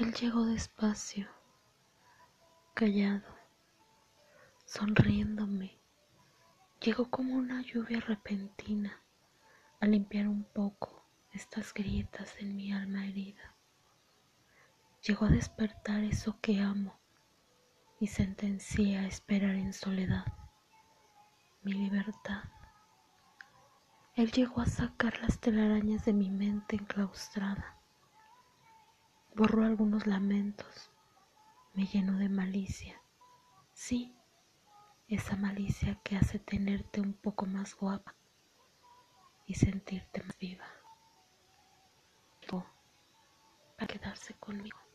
Él llegó despacio, callado, sonriéndome. Llegó como una lluvia repentina a limpiar un poco estas grietas en mi alma herida. Llegó a despertar eso que amo y sentencié a esperar en soledad mi libertad. Él llegó a sacar las telarañas de mi mente enclaustrada borró algunos lamentos, me llenó de malicia. Sí, esa malicia que hace tenerte un poco más guapa y sentirte más viva. para quedarse conmigo.